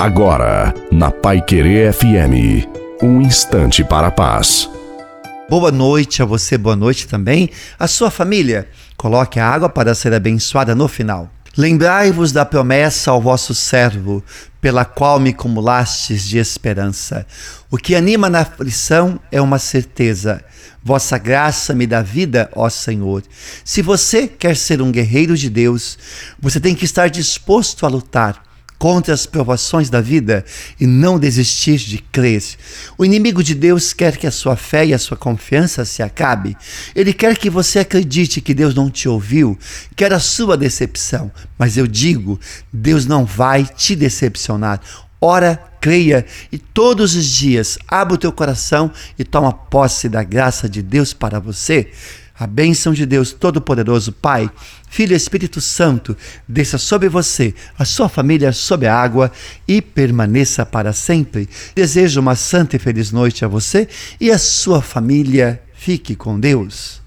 Agora, na Pai Querer FM, um instante para a paz. Boa noite a você, boa noite também. A sua família, coloque a água para ser abençoada no final. Lembrai-vos da promessa ao vosso servo, pela qual me cumulastes de esperança. O que anima na aflição é uma certeza. Vossa graça me dá vida, ó Senhor. Se você quer ser um guerreiro de Deus, você tem que estar disposto a lutar contra as provações da vida e não desistir de crer. O inimigo de Deus quer que a sua fé e a sua confiança se acabe. Ele quer que você acredite que Deus não te ouviu, quer a sua decepção. Mas eu digo, Deus não vai te decepcionar. Ora, creia e todos os dias abra o teu coração e toma posse da graça de Deus para você. A bênção de Deus Todo-Poderoso, Pai, Filho e Espírito Santo, desça sobre você, a sua família, sob a água e permaneça para sempre. Desejo uma santa e feliz noite a você e a sua família. Fique com Deus.